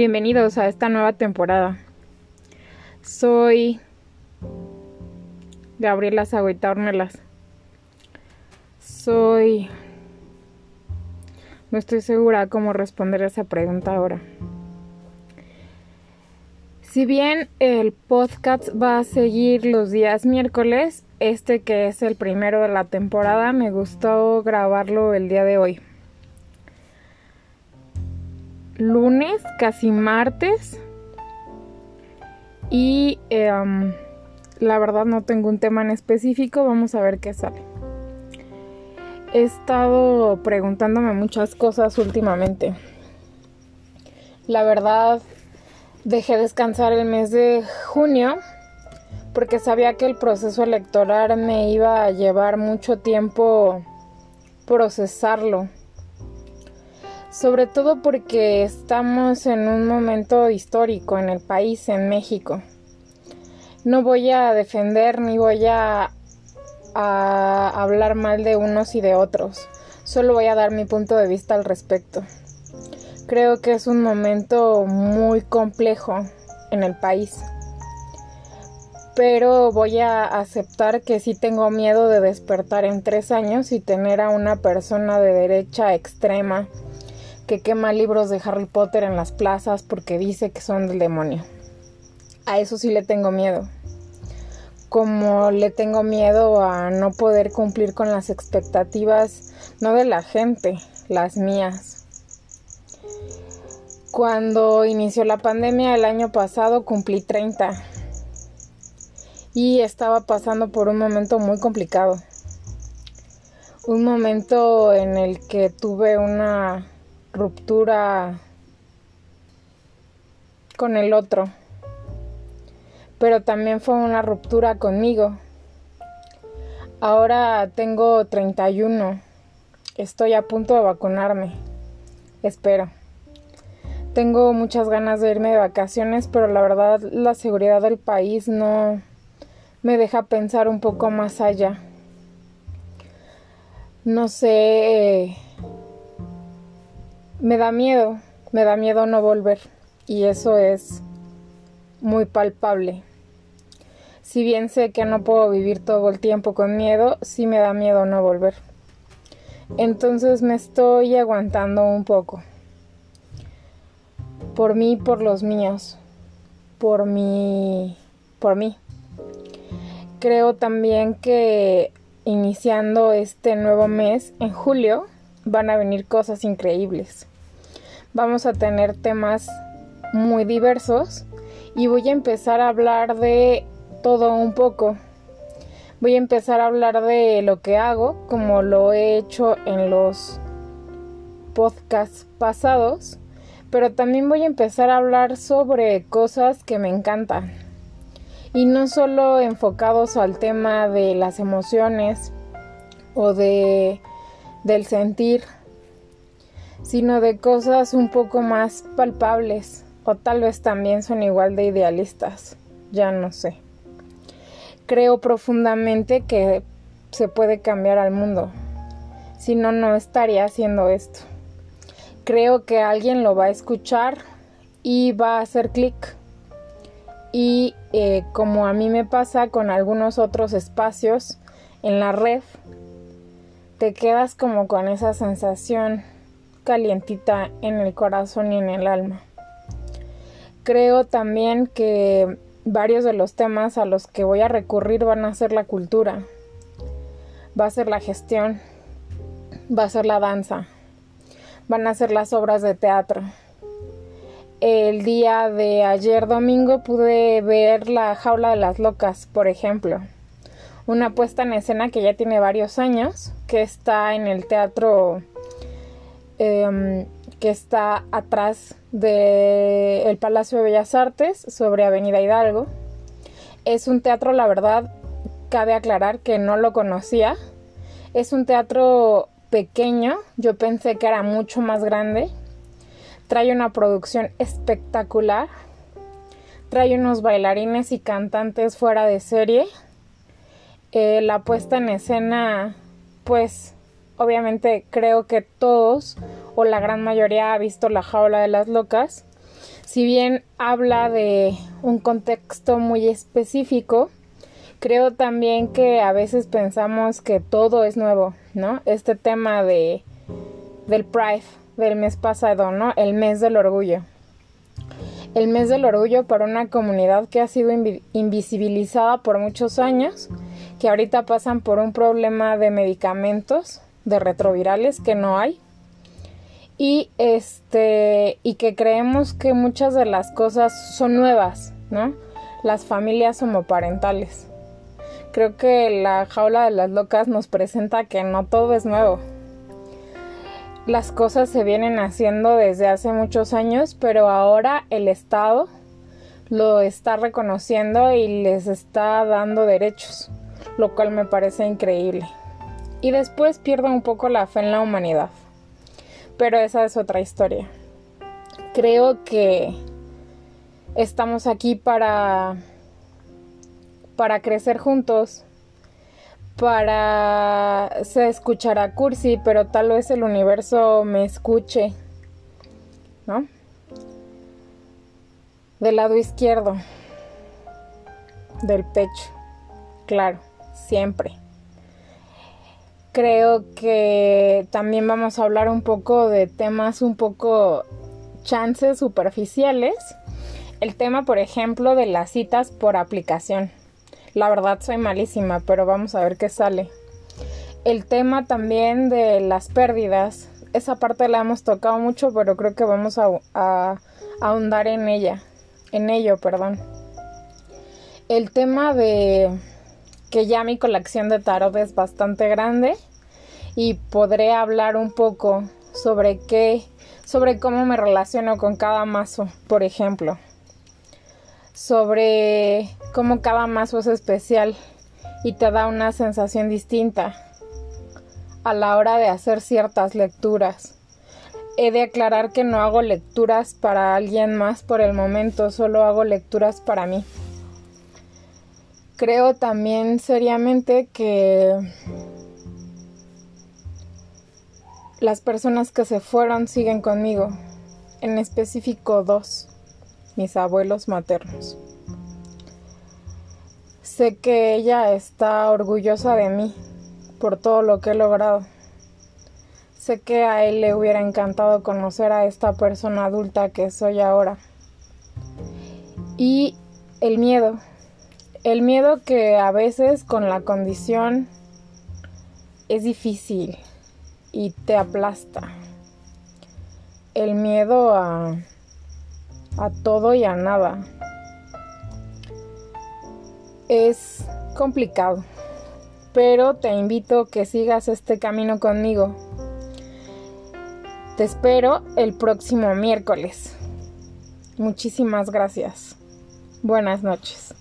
Bienvenidos a esta nueva temporada. Soy Gabriela Zagüita Ornelas. Soy... No estoy segura cómo responder a esa pregunta ahora. Si bien el podcast va a seguir los días miércoles, este que es el primero de la temporada, me gustó grabarlo el día de hoy lunes, casi martes. Y em, la verdad no tengo un tema en específico, vamos a ver qué sale. He estado preguntándome muchas cosas últimamente. La verdad, dejé descansar el mes de junio porque sabía que el proceso electoral me iba a llevar mucho tiempo procesarlo sobre todo porque estamos en un momento histórico en el país, en México. No voy a defender ni voy a, hablar mal de unos y de otros, solo voy a dar mi punto de vista al respecto. Creo que es un momento muy complejo en el país, pero voy a aceptar que sí tengo miedo de despertar en tres años y tener a una persona de derecha extrema que quema libros de Harry Potter en las plazas porque dice que son del demonio. A eso sí le tengo miedo. Como le tengo miedo a no poder cumplir con las expectativas, no de la gente, las mías. Cuando inició la pandemia el año pasado cumplí 30 y estaba pasando por un momento muy complicado. Un momento en el que tuve una ruptura con el otro, pero también fue una ruptura conmigo. Ahora tengo 31, estoy a punto de vacunarme, espero. Tengo muchas ganas de irme de vacaciones, pero la verdad la seguridad del país no me deja pensar un poco más allá. No sé me da miedo, me da miedo no volver y eso es muy palpable. Si bien sé que no puedo vivir todo el tiempo con miedo, sí me da miedo no volver. Entonces me estoy aguantando un poco. Por mí, por los míos. Por mí, por mí. Creo también que iniciando este nuevo mes, en julio, van a venir cosas increíbles vamos a tener temas muy diversos y voy a empezar a hablar de todo un poco. Voy a empezar a hablar de lo que hago, como lo he hecho en los podcasts pasados, pero también voy a empezar a hablar sobre cosas que me encantan. Y no solo enfocados al tema de las emociones o de del sentir, sino de cosas un poco más palpables o tal vez también son igual de idealistas, ya no sé. Creo profundamente que se puede cambiar al mundo, si no, no estaría haciendo esto. Creo que alguien lo va a escuchar y va a hacer clic. Y eh, como a mí me pasa con algunos otros espacios en la red, te quedas como con esa sensación calientita en el corazón y en el alma. Creo también que varios de los temas a los que voy a recurrir van a ser la cultura, va a ser la gestión, va a ser la danza, van a ser las obras de teatro. El día de ayer domingo pude ver La jaula de las locas, por ejemplo. Una puesta en escena que ya tiene varios años, que está en el teatro Em, que está atrás del Palacio de Bellas Artes, sobre Avenida Hidalgo. Es un teatro, la verdad, cabe aclarar que no lo conocía. Es un teatro pequeño, yo pensé que era mucho más grande. Trae una producción espectacular. Trae unos bailarines y cantantes fuera de serie. Eh, la puesta en escena, pues obviamente creo que todos o la gran mayoría ha visto La jaula de las locas. si bien habla de un contexto muy específico, creo también que a veces pensamos que todo es nuevo, ¿no? Este tema de del Pride del mes pasado, ¿no? El mes del orgullo. El mes del orgullo para una comunidad que ha sido invisibilizada por muchos años, que ahorita pasan por un problema de medicamentos, de retrovirales que no hay. Y este y que creemos que muchas de las cosas son nuevas, ¿no? Las familias homoparentales. Creo que la jaula de las locas nos presenta que no todo es nuevo. Las cosas se vienen haciendo desde hace muchos años, pero ahora el Estado lo está reconociendo y les está dando derechos, lo cual me parece increíble. Y después pierdo un poco la fe en la humanidad. Pero esa es otra historia. Creo que estamos aquí para para crecer juntos, para se escuchará cursi, pero tal vez el universo me escuche, ¿no? Del lado izquierdo del pecho, claro, siempre. Creo que también vamos a hablar un poco de temas un poco chances superficiales. El tema, por ejemplo, de las citas por aplicación. La verdad soy malísima, pero vamos a ver qué sale. El tema también de las pérdidas. Esa parte la hemos tocado mucho, pero creo que vamos a, ahondar en ella. En ello, perdón. El tema de que ya mi colección de tarot es bastante grande y podré hablar un poco sobre qué, sobre cómo me relaciono con cada mazo, por ejemplo sobre cómo cada mazo es especial y te da una sensación distinta a la hora de hacer ciertas lecturas. He de aclarar que no hago lecturas para alguien más por el momento, solo hago lecturas para mí. Creo también seriamente que las personas que se fueron siguen conmigo, en específico dos mis abuelos maternos. Sé que ella está orgullosa de mí por todo lo que he logrado. Sé que a él le hubiera encantado conocer a esta persona adulta que soy ahora. Y el miedo. El miedo que a veces con la condición es difícil y te aplasta. El miedo a a todo y a nada. Es complicado, pero te invito a que sigas este camino conmigo. Te espero el próximo miércoles. Muchísimas gracias. Buenas noches.